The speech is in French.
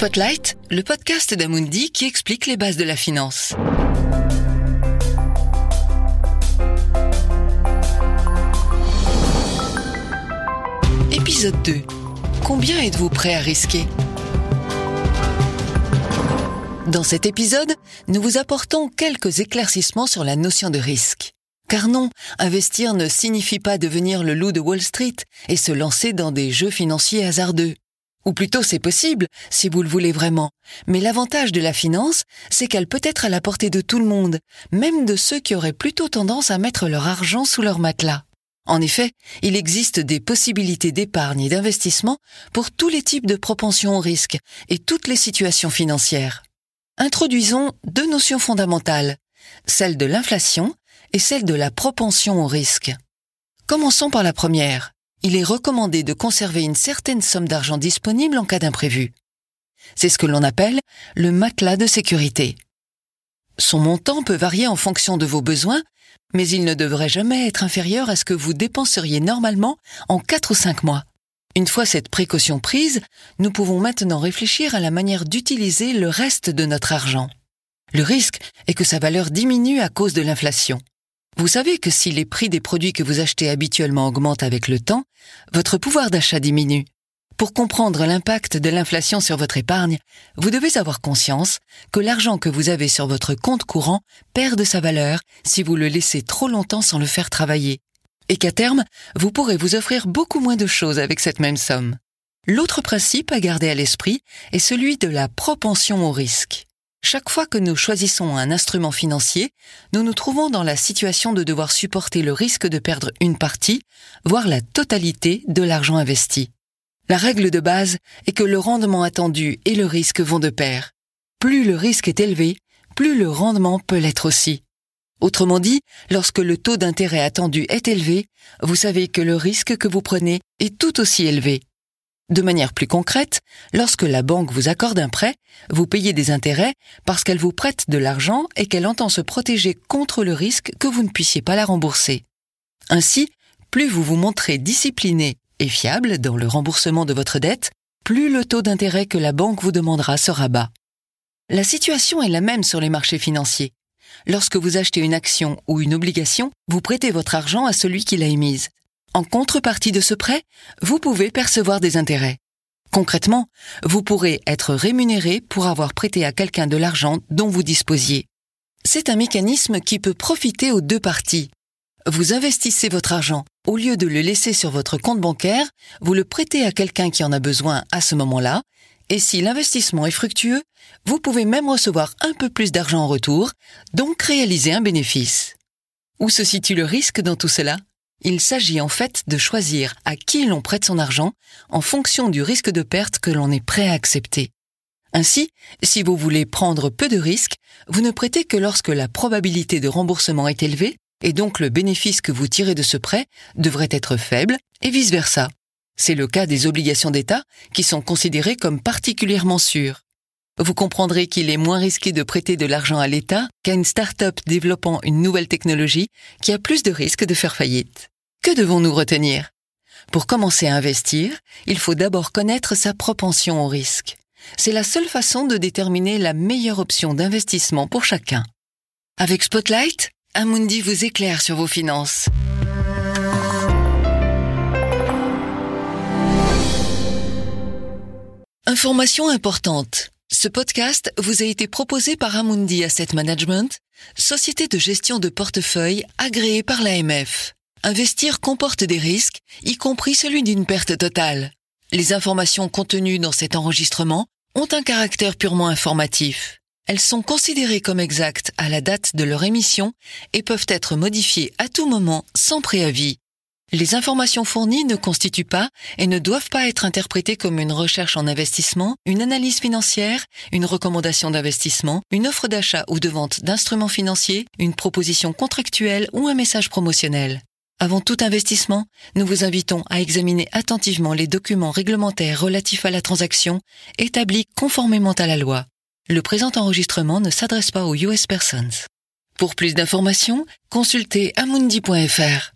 Spotlight, le podcast d'Amundi qui explique les bases de la finance. Épisode 2. Combien êtes-vous prêt à risquer? Dans cet épisode, nous vous apportons quelques éclaircissements sur la notion de risque. Car non, investir ne signifie pas devenir le loup de Wall Street et se lancer dans des jeux financiers hasardeux. Ou plutôt c'est possible, si vous le voulez vraiment. Mais l'avantage de la finance, c'est qu'elle peut être à la portée de tout le monde, même de ceux qui auraient plutôt tendance à mettre leur argent sous leur matelas. En effet, il existe des possibilités d'épargne et d'investissement pour tous les types de propensions au risque et toutes les situations financières. Introduisons deux notions fondamentales, celle de l'inflation et celle de la propension au risque. Commençons par la première. Il est recommandé de conserver une certaine somme d'argent disponible en cas d'imprévu. C'est ce que l'on appelle le matelas de sécurité. Son montant peut varier en fonction de vos besoins, mais il ne devrait jamais être inférieur à ce que vous dépenseriez normalement en 4 ou 5 mois. Une fois cette précaution prise, nous pouvons maintenant réfléchir à la manière d'utiliser le reste de notre argent. Le risque est que sa valeur diminue à cause de l'inflation. Vous savez que si les prix des produits que vous achetez habituellement augmentent avec le temps, votre pouvoir d'achat diminue. Pour comprendre l'impact de l'inflation sur votre épargne, vous devez avoir conscience que l'argent que vous avez sur votre compte courant perd de sa valeur si vous le laissez trop longtemps sans le faire travailler. Et qu'à terme, vous pourrez vous offrir beaucoup moins de choses avec cette même somme. L'autre principe à garder à l'esprit est celui de la propension au risque. Chaque fois que nous choisissons un instrument financier, nous nous trouvons dans la situation de devoir supporter le risque de perdre une partie, voire la totalité de l'argent investi. La règle de base est que le rendement attendu et le risque vont de pair. Plus le risque est élevé, plus le rendement peut l'être aussi. Autrement dit, lorsque le taux d'intérêt attendu est élevé, vous savez que le risque que vous prenez est tout aussi élevé. De manière plus concrète, lorsque la banque vous accorde un prêt, vous payez des intérêts parce qu'elle vous prête de l'argent et qu'elle entend se protéger contre le risque que vous ne puissiez pas la rembourser. Ainsi, plus vous vous montrez discipliné et fiable dans le remboursement de votre dette, plus le taux d'intérêt que la banque vous demandera sera bas. La situation est la même sur les marchés financiers. Lorsque vous achetez une action ou une obligation, vous prêtez votre argent à celui qui l'a émise. En contrepartie de ce prêt, vous pouvez percevoir des intérêts. Concrètement, vous pourrez être rémunéré pour avoir prêté à quelqu'un de l'argent dont vous disposiez. C'est un mécanisme qui peut profiter aux deux parties. Vous investissez votre argent. Au lieu de le laisser sur votre compte bancaire, vous le prêtez à quelqu'un qui en a besoin à ce moment-là, et si l'investissement est fructueux, vous pouvez même recevoir un peu plus d'argent en retour, donc réaliser un bénéfice. Où se situe le risque dans tout cela? Il s'agit en fait de choisir à qui l'on prête son argent en fonction du risque de perte que l'on est prêt à accepter. Ainsi, si vous voulez prendre peu de risques, vous ne prêtez que lorsque la probabilité de remboursement est élevée, et donc le bénéfice que vous tirez de ce prêt devrait être faible, et vice-versa. C'est le cas des obligations d'État, qui sont considérées comme particulièrement sûres. Vous comprendrez qu'il est moins risqué de prêter de l'argent à l'État qu'à une start-up développant une nouvelle technologie qui a plus de risques de faire faillite. Que devons-nous retenir? Pour commencer à investir, il faut d'abord connaître sa propension au risque. C'est la seule façon de déterminer la meilleure option d'investissement pour chacun. Avec Spotlight, Amundi vous éclaire sur vos finances. Information importante. Ce podcast vous a été proposé par Amundi Asset Management, société de gestion de portefeuille agréée par l'AMF. Investir comporte des risques, y compris celui d'une perte totale. Les informations contenues dans cet enregistrement ont un caractère purement informatif. Elles sont considérées comme exactes à la date de leur émission et peuvent être modifiées à tout moment sans préavis. Les informations fournies ne constituent pas et ne doivent pas être interprétées comme une recherche en investissement, une analyse financière, une recommandation d'investissement, une offre d'achat ou de vente d'instruments financiers, une proposition contractuelle ou un message promotionnel. Avant tout investissement, nous vous invitons à examiner attentivement les documents réglementaires relatifs à la transaction établis conformément à la loi. Le présent enregistrement ne s'adresse pas aux US persons. Pour plus d'informations, consultez amundi.fr.